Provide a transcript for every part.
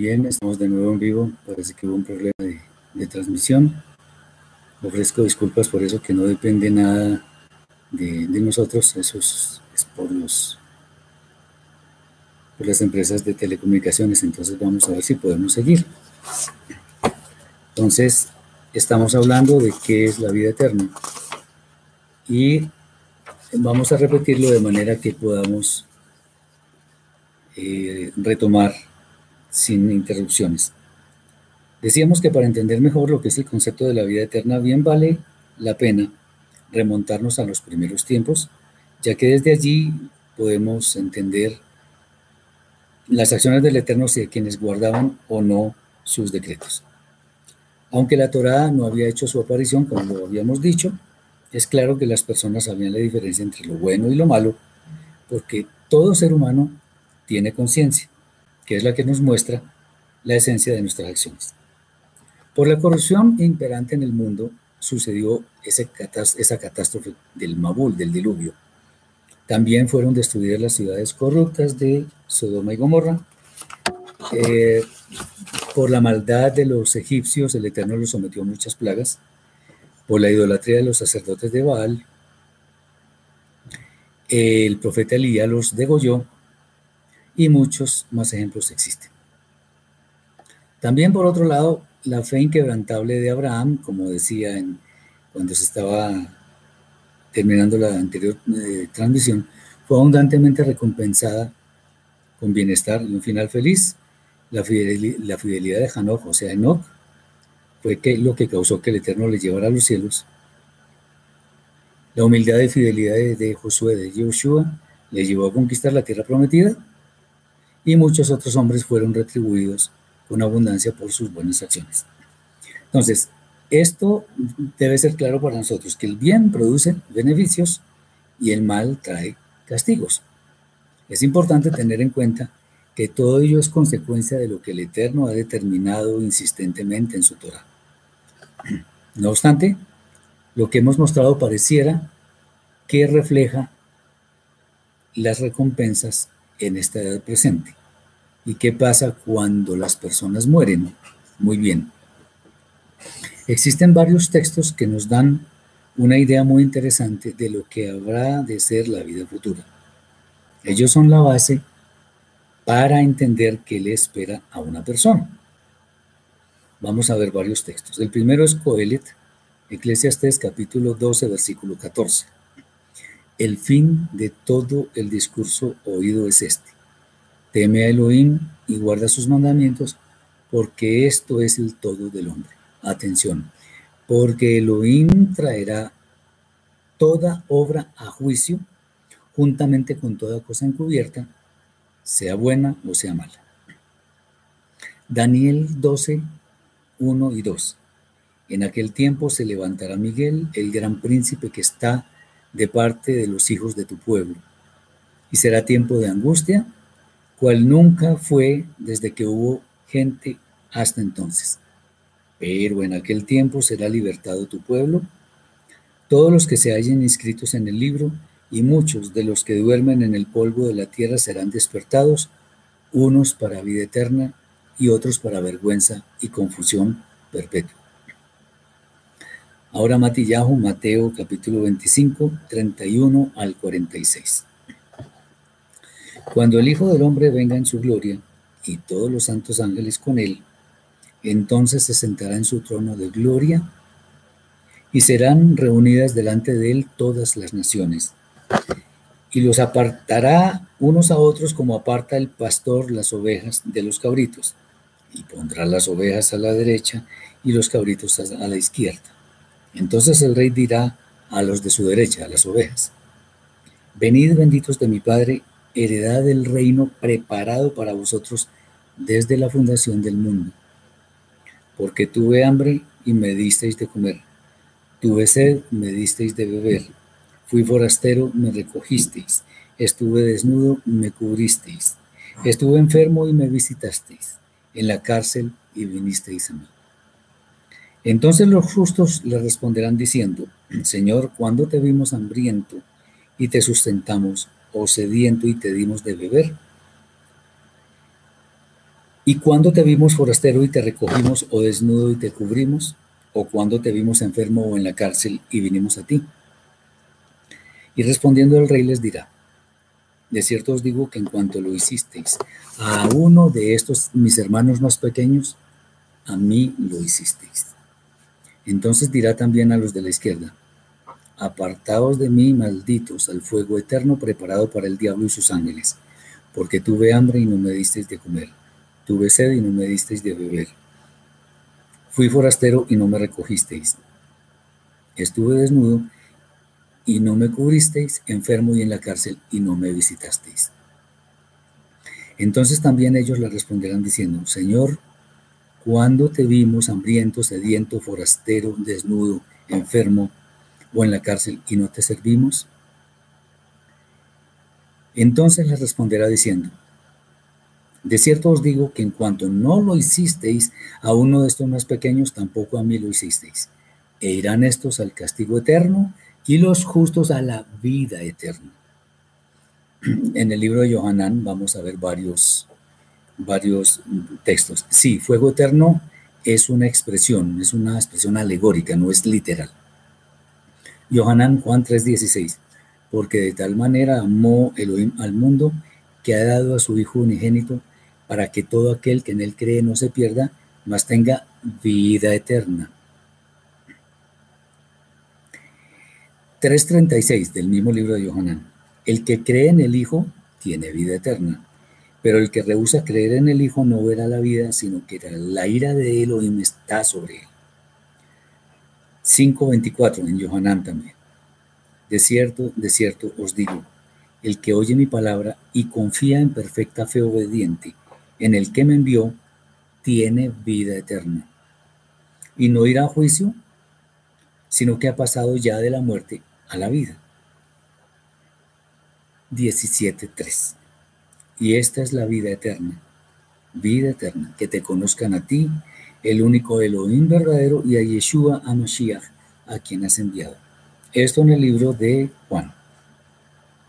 Bien, estamos de nuevo en vivo. Parece que hubo un problema de, transmisión. Ofrezco disculpas por eso, que no depende nada de, nosotros. Eso es, por, los, por las empresas de telecomunicaciones. Entonces vamos a ver si podemos seguir. Entonces, estamos hablando de qué es la vida eterna. Y vamos a repetirlo de manera que podamos eh, retomar sin interrupciones. Decíamos que para entender mejor lo que es el concepto de la vida eterna, bien vale la pena remontarnos a los primeros tiempos, ya que desde allí podemos entender las acciones del Eterno de quienes guardaban o no sus decretos. Aunque la Torá no había hecho su aparición, como lo habíamos dicho, es claro que las personas sabían la diferencia entre lo bueno y lo malo, porque todo ser humano tiene conciencia que es la que nos muestra la esencia de nuestras acciones. Por la corrupción imperante en el mundo sucedió esa catástrofe del Mabul, del diluvio. También fueron destruidas las ciudades corruptas de Sodoma y Gomorra. Eh, por la maldad de los egipcios, el Eterno los sometió a muchas plagas. Por la idolatría de los sacerdotes de Baal, el profeta Elías los degolló y muchos más ejemplos existen. También por otro lado, la fe inquebrantable de Abraham, como decía en, cuando se estaba terminando la anterior eh, transmisión, fue abundantemente recompensada con bienestar y un final feliz. La fidelidad, de Hanok, o sea, Enoch, fue que, lo que causó que el Eterno le llevara a los cielos. La humildad y fidelidad de, de Josué, de Joshua, le llevó a conquistar la tierra prometida y muchos otros hombres fueron retribuidos con abundancia por sus buenas acciones. Entonces, esto debe ser claro para nosotros, que el bien produce beneficios y el mal trae castigos. Es importante tener en cuenta que todo ello es consecuencia de lo que el Eterno ha determinado insistentemente en su Torah. No obstante, lo que hemos mostrado pareciera que refleja las recompensas en esta edad presente. ¿Y qué pasa cuando las personas mueren? Muy bien. Existen varios textos que nos dan una idea muy interesante de lo que habrá de ser la vida futura. Ellos son la base para entender qué le espera a una persona. Vamos a ver varios textos. El primero es Coelet, Eclesiastes capítulo 12, versículo 14. El fin de todo el discurso oído es este. Teme a Elohim y guarda sus mandamientos, porque esto es el todo del hombre. Atención, porque Elohim traerá toda obra a juicio, juntamente con toda cosa encubierta, sea buena o sea mala. Daniel 12, 1 y 2. En aquel tiempo se levantará Miguel, el gran príncipe que está de parte de los hijos de tu pueblo. Y será tiempo de angustia, cual nunca fue desde que hubo gente hasta entonces. Pero en aquel tiempo será libertado tu pueblo, todos los que se hallen inscritos en el libro, y muchos de los que duermen en el polvo de la tierra serán despertados, unos para vida eterna y otros para vergüenza y confusión perpetua. Ahora Matillahu, Mateo capítulo 25, 31 al 46. Cuando el Hijo del Hombre venga en su gloria y todos los santos ángeles con él, entonces se sentará en su trono de gloria y serán reunidas delante de él todas las naciones. Y los apartará unos a otros como aparta el pastor las ovejas de los cabritos. Y pondrá las ovejas a la derecha y los cabritos a la izquierda. Entonces el rey dirá a los de su derecha, a las ovejas, venid benditos de mi Padre, heredad del reino preparado para vosotros desde la fundación del mundo. Porque tuve hambre y me disteis de comer, tuve sed, me disteis de beber, fui forastero, me recogisteis, estuve desnudo, me cubristeis, estuve enfermo y me visitasteis, en la cárcel y vinisteis a mí. Entonces los justos le responderán diciendo, Señor, ¿cuándo te vimos hambriento y te sustentamos, o sediento y te dimos de beber? ¿Y cuándo te vimos forastero y te recogimos o desnudo y te cubrimos? ¿O cuándo te vimos enfermo o en la cárcel y vinimos a ti? Y respondiendo el rey les dirá, de cierto os digo que en cuanto lo hicisteis a uno de estos mis hermanos más pequeños, a mí lo hicisteis. Entonces dirá también a los de la izquierda, apartaos de mí, malditos, al fuego eterno preparado para el diablo y sus ángeles, porque tuve hambre y no me disteis de comer, tuve sed y no me disteis de beber, fui forastero y no me recogisteis, estuve desnudo y no me cubristeis, enfermo y en la cárcel, y no me visitasteis. Entonces también ellos le responderán diciendo, Señor, ¿cuándo te vimos hambriento, sediento, forastero, desnudo, enfermo o en la cárcel y no te servimos? Entonces les responderá diciendo, de cierto os digo que en cuanto no lo hicisteis a uno de estos más pequeños, tampoco a mí lo hicisteis. E irán estos al castigo eterno y los justos a la vida eterna. En el libro de Johanán vamos a ver varios, varios textos. Sí, fuego eterno es una expresión, es una expresión alegórica, no es literal. Johanán Juan 3:16, porque de tal manera amó Elohim al mundo que ha dado a su Hijo unigénito para que todo aquel que en él cree no se pierda, mas tenga vida eterna. 3.36 del mismo libro de Johanán. El que cree en el Hijo tiene vida eterna, pero el que rehúsa creer en el Hijo no verá la vida, sino que la ira de Elohim está sobre él. 5.24 en Johanán también. De cierto, de cierto os digo, el que oye mi palabra y confía en perfecta fe obediente en el que me envió, tiene vida eterna. Y no irá a juicio, sino que ha pasado ya de la muerte a la vida. 17.3. Y esta es la vida eterna, vida eterna, que te conozcan a ti, el único Elohim verdadero, y a Yeshua a Mashiach, a quien has enviado. Esto en el libro de Juan,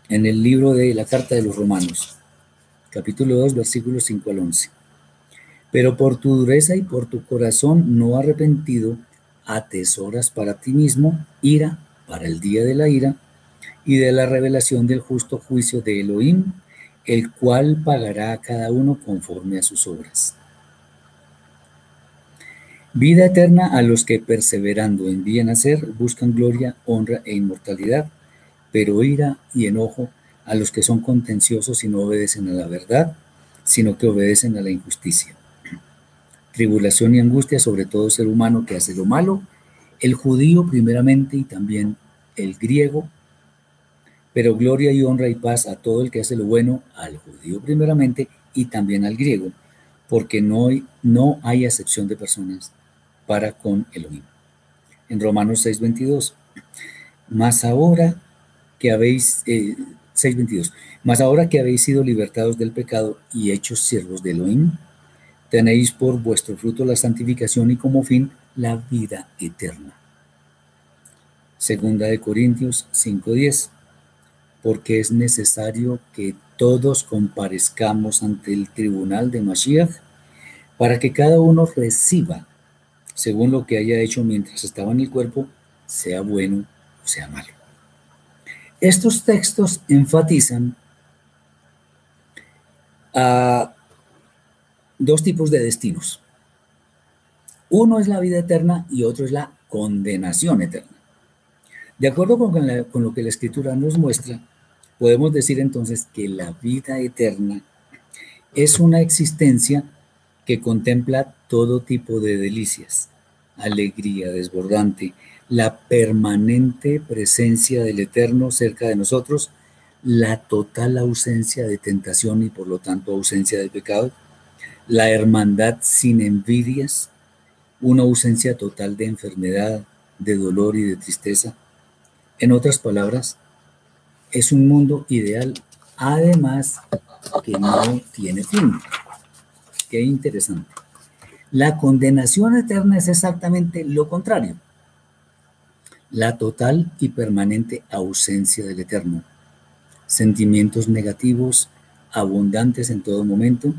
en el libro de la carta de los romanos, capítulo 2, versículos 5 al 11. Pero por tu dureza y por tu corazón no arrepentido, atesoras para ti mismo ira para el día de la ira y de la revelación del justo juicio de Elohim, el cual pagará a cada uno conforme a sus obras. Vida eterna a los que perseverando en bien hacer buscan gloria, honra e inmortalidad, pero ira y enojo a los que son contenciosos y no obedecen a la verdad, sino que obedecen a la injusticia. Tribulación y angustia sobre todo ser humano que hace lo malo, el judío primeramente y también el griego, pero gloria y honra y paz a todo el que hace lo bueno, al judío primeramente y también al griego, porque no hay, no hay acepción de personas para con Elohim. En Romanos 6:22, más ahora que habéis, 6:22, eh, más ahora que habéis sido libertados del pecado y hechos siervos de Elohim, tenéis por vuestro fruto la santificación y como fin la vida eterna Segunda de Corintios 5:10, porque es necesario que todos comparezcamos ante el tribunal de Mashiach para que cada uno reciba según lo que haya hecho mientras estaba en el cuerpo, sea bueno o sea malo. Estos textos enfatizan a dos tipos de destinos. Uno es la vida eterna y otro es la condenación eterna. De acuerdo con, lo que la escritura nos muestra, podemos decir entonces que la vida eterna es una existencia que contempla todo tipo de delicias, alegría desbordante, la permanente presencia del Eterno cerca de nosotros, la total ausencia de tentación y por lo tanto ausencia de pecado, la hermandad sin envidias, una ausencia total de enfermedad, de dolor y de tristeza, en otras palabras, es un mundo ideal, además que no tiene fin. Qué interesante. La condenación eterna es exactamente lo contrario. La total y permanente ausencia del eterno. Sentimientos negativos, abundantes en todo momento,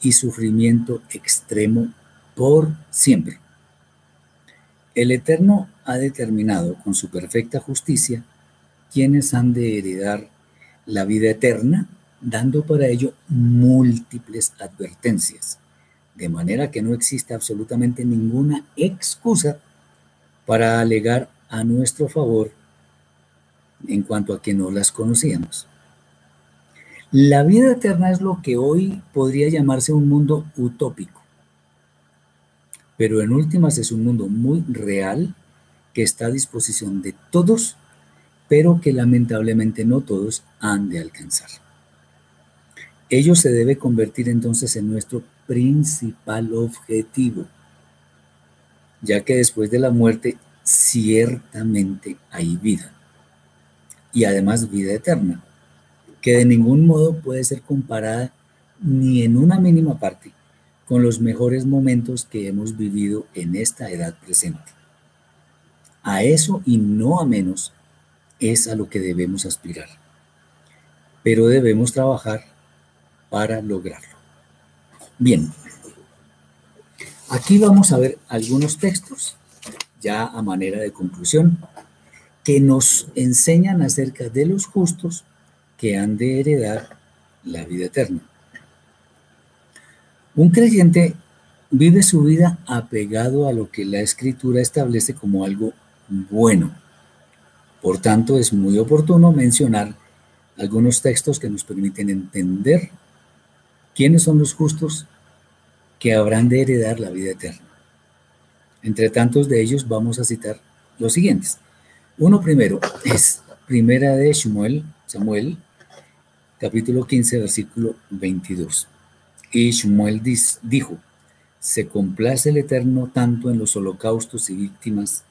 y sufrimiento extremo por siempre. El Eterno ha determinado con su perfecta justicia quienes han de heredar la vida eterna, dando para ello múltiples advertencias, de manera que no existe absolutamente ninguna excusa para alegar a nuestro favor en cuanto a que no las conocíamos. La vida eterna es lo que hoy podría llamarse un mundo utópico, pero en últimas es un mundo muy real que está a disposición de todos, pero que lamentablemente no todos han de alcanzar. Ello se debe convertir entonces en nuestro principal objetivo, ya que después de la muerte ciertamente hay vida y además vida eterna, que de ningún modo puede ser comparada ni en una mínima parte con los mejores momentos que hemos vivido en esta edad presente. A eso y no a menos es a lo que debemos aspirar, pero debemos trabajar para lograrlo. Bien, aquí vamos a ver algunos textos, ya a manera de conclusión, que nos enseñan acerca de los justos que han de heredar la vida eterna. Un creyente vive su vida apegado a lo que la escritura establece como algo bueno. Por tanto, es muy oportuno mencionar algunos textos que nos permiten entender quiénes son los justos que habrán de heredar la vida eterna. Entre tantos de ellos vamos a citar los siguientes. Uno primero es Primera de Samuel, Samuel, capítulo 15, versículo 22. Y Samuel dijo, se complace el Eterno tanto en los holocaustos y víctimas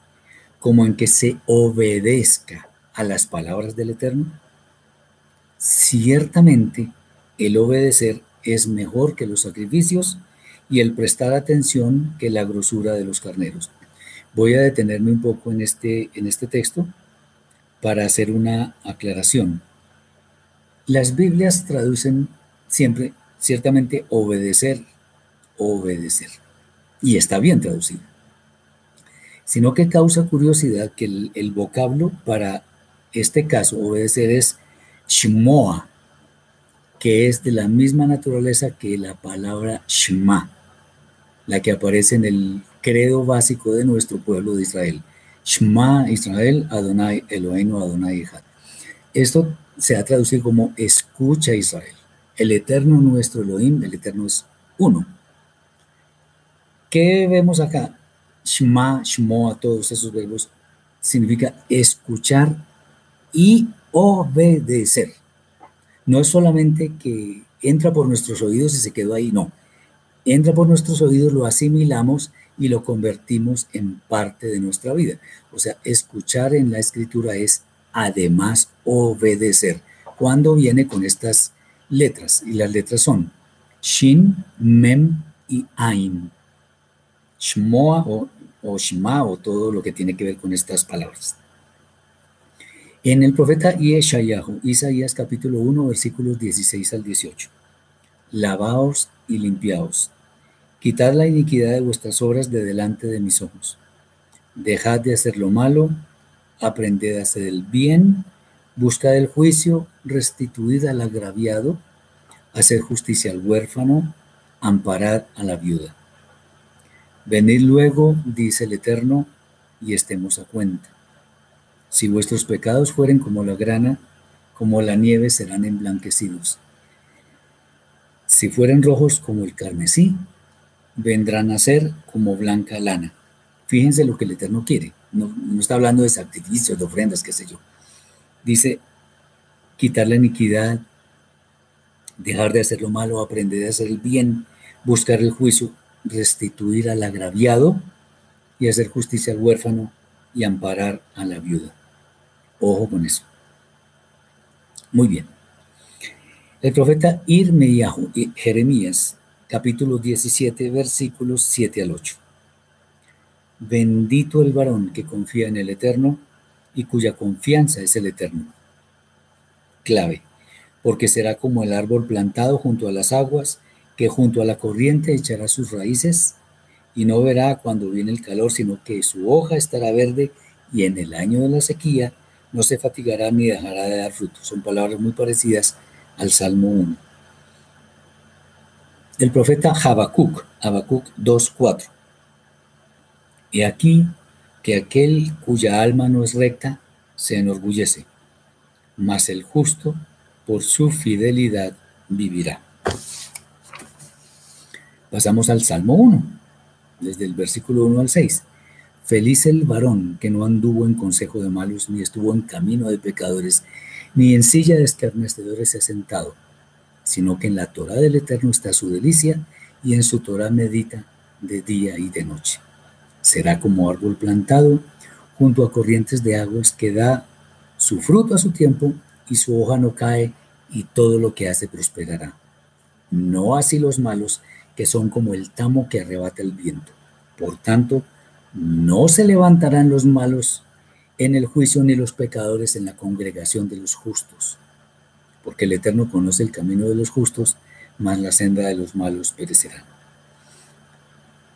como en que se obedezca a las palabras del Eterno. Ciertamente, el obedecer es mejor que los sacrificios y el prestar atención que la grosura de los carneros. Voy a detenerme un poco en este, en este texto para hacer una aclaración. Las Biblias traducen siempre, ciertamente, obedecer, obedecer. Y está bien traducido. Sino que causa curiosidad que el, vocablo para este caso, obedecer, es shmoa, que es de la misma naturaleza que la palabra shma, la que aparece en el credo básico de nuestro pueblo de Israel. Shema Israel, Adonai Eloheinu, Adonai Echad. Esto se ha traducido como escucha Israel. El eterno nuestro Elohim, el eterno es uno. ¿Qué vemos acá? Shema, Shmoa, todos esos verbos significa escuchar y obedecer. No es solamente que entra por nuestros oídos y se quedó ahí, no. Entra por nuestros oídos, lo asimilamos y lo convertimos en parte de nuestra vida. O sea, escuchar en la escritura es además obedecer. Cuando viene con estas letras, y las letras son Shin, Mem y Ain. Shmoa o, o o todo lo que tiene que ver con estas palabras. En el profeta Yeshayahu, Isaías capítulo 1, versículos 16 al 18. Lavaos y limpiaos, Quitad la iniquidad de vuestras obras de delante de mis ojos. Dejad de hacer lo malo, aprended a hacer el bien, buscad el juicio, restituid al agraviado, hacer justicia al huérfano, amparad a la viuda. Venid luego, dice el Eterno, y estemos a cuenta. Si vuestros pecados fueren como la grana, como la nieve serán emblanquecidos. Si fueren rojos como el carmesí, vendrán a ser como blanca lana. Fíjense lo que el Eterno quiere. No, está hablando de sacrificios, de ofrendas, qué sé yo. Dice, quitar la iniquidad, dejar de hacer lo malo, aprender a hacer el bien, buscar el juicio, restituir al agraviado y hacer justicia al huérfano y amparar a la viuda. Ojo con eso. Muy bien. El profeta Irmeiahu, Jeremías, capítulo 17, versículos 7 al 8. Bendito el varón que confía en el Eterno y cuya confianza es el Eterno. Clave, porque será como el árbol plantado junto a las aguas que junto a la corriente echará sus raíces y no verá cuando viene el calor, sino que su hoja estará verde y en el año de la sequía no se fatigará ni dejará de dar fruto. Son palabras muy parecidas al Salmo 1. El profeta Habacuc, Habacuc 2.4. Y aquí que aquel cuya alma no es recta se enorgullece, mas el justo por su fidelidad vivirá. Pasamos al Salmo 1, desde el versículo 1 al 6. Feliz el varón que no anduvo en consejo de malos, ni estuvo en camino de pecadores, ni en silla de escarnecedores se ha sentado, sino que en la Torah del Eterno está su delicia, y en su Torah medita de día y de noche. Será como árbol plantado junto a corrientes de aguas que da su fruto a su tiempo y su hoja no cae y todo lo que hace prosperará. No así los malos, que son como el tamo que arrebata el viento. Por tanto, no se levantarán los malos en el juicio ni los pecadores en la congregación de los justos, porque el Eterno conoce el camino de los justos, mas la senda de los malos perecerá.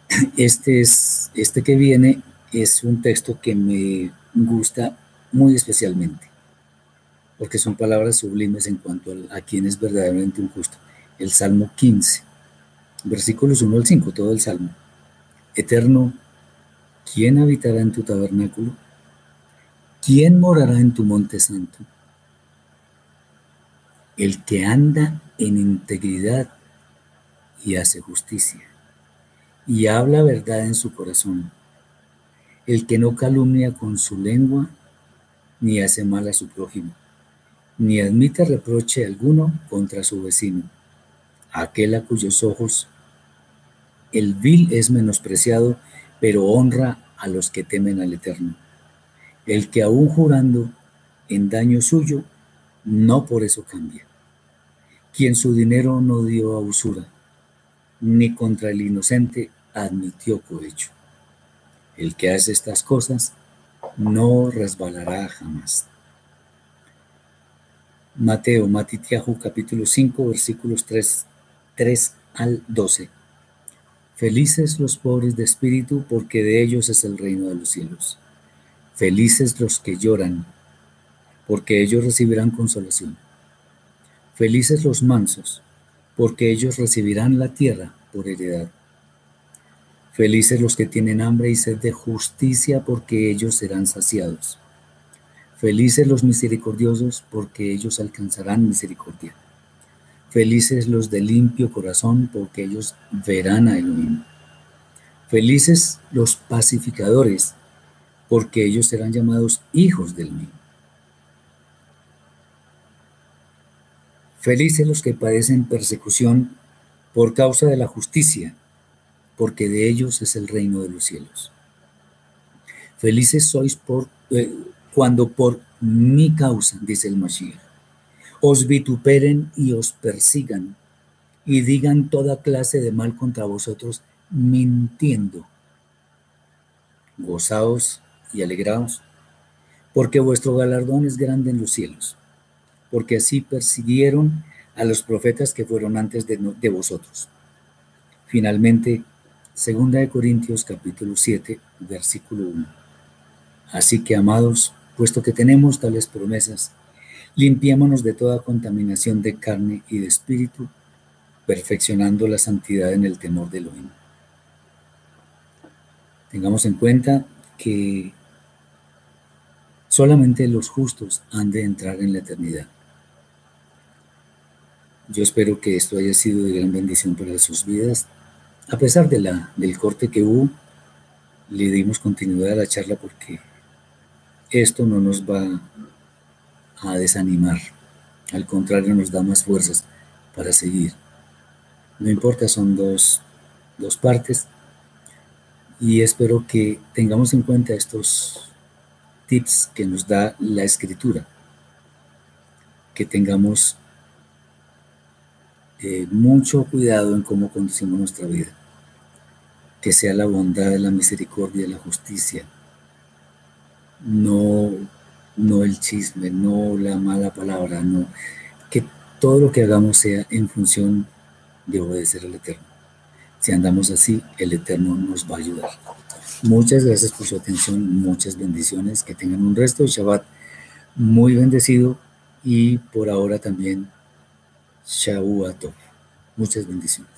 Este, es, este que viene es un texto que me gusta muy especialmente, porque son palabras sublimes en cuanto a, a es verdaderamente un justo. El Salmo 15, versículos 1 al 5, todo el Salmo. Eterno, ¿quién habitará en tu tabernáculo? ¿Quién morará en tu monte santo? El que anda en integridad y hace justicia, y habla verdad en su corazón. El que no calumnia con su lengua, ni hace mal a su prójimo, ni admite reproche alguno contra su vecino, aquel a cuyos ojos el vil es menospreciado, pero honra a los que temen al Eterno. El que aún jurando en daño suyo, no por eso cambia. Quien su dinero no dio a usura, ni contra el inocente admitió cohecho. El que hace estas cosas no resbalará jamás. Mateo, Matitiahu, capítulo 5, versículos 3, 3 al 12. Felices los pobres de espíritu, porque de ellos es el reino de los cielos. Felices los que lloran, porque ellos recibirán consolación. Felices los mansos, porque ellos recibirán la tierra por heredad. Felices los que tienen hambre y sed de justicia, porque ellos serán saciados. Felices los misericordiosos, porque ellos alcanzarán misericordia. Felices los de limpio corazón, porque ellos verán a Elohim. Felices los pacificadores, porque ellos serán llamados hijos del mismo. Felices los que padecen persecución por causa de la justicia, porque de ellos es el reino de los cielos. Felices sois por, eh, cuando por mi causa, dice el Mashiach, os vituperen y os persigan y digan toda clase de mal contra vosotros, mintiendo. Gozaos y alegraos, porque vuestro galardón es grande en los cielos, porque así persiguieron a los profetas que fueron antes de, vosotros. Finalmente, segunda de Corintios capítulo 7, versículo 1. Así que, amados, puesto que tenemos tales promesas, Limpiémonos de toda contaminación de carne y de espíritu, perfeccionando la santidad en el temor de Elohim. Tengamos en cuenta que solamente los justos han de entrar en la eternidad. Yo espero que esto haya sido de gran bendición para sus vidas. A pesar de la, del corte que hubo, le dimos continuidad a la charla porque esto no nos va a desanimar. Al contrario, nos da más fuerzas para seguir. No importa, son dos, dos partes. Y espero que tengamos en cuenta estos tips que nos da la escritura. Que tengamos eh, mucho cuidado en cómo conducimos nuestra vida. Que sea la bondad, la misericordia, la justicia. No no el chisme, no la mala palabra, no. Que todo lo que hagamos sea en función de obedecer al Eterno. Si andamos así, el Eterno nos va a ayudar. Muchas gracias por su atención, muchas bendiciones, que tengan un resto de Shabbat muy bendecido y por ahora también Shavuot. Muchas bendiciones.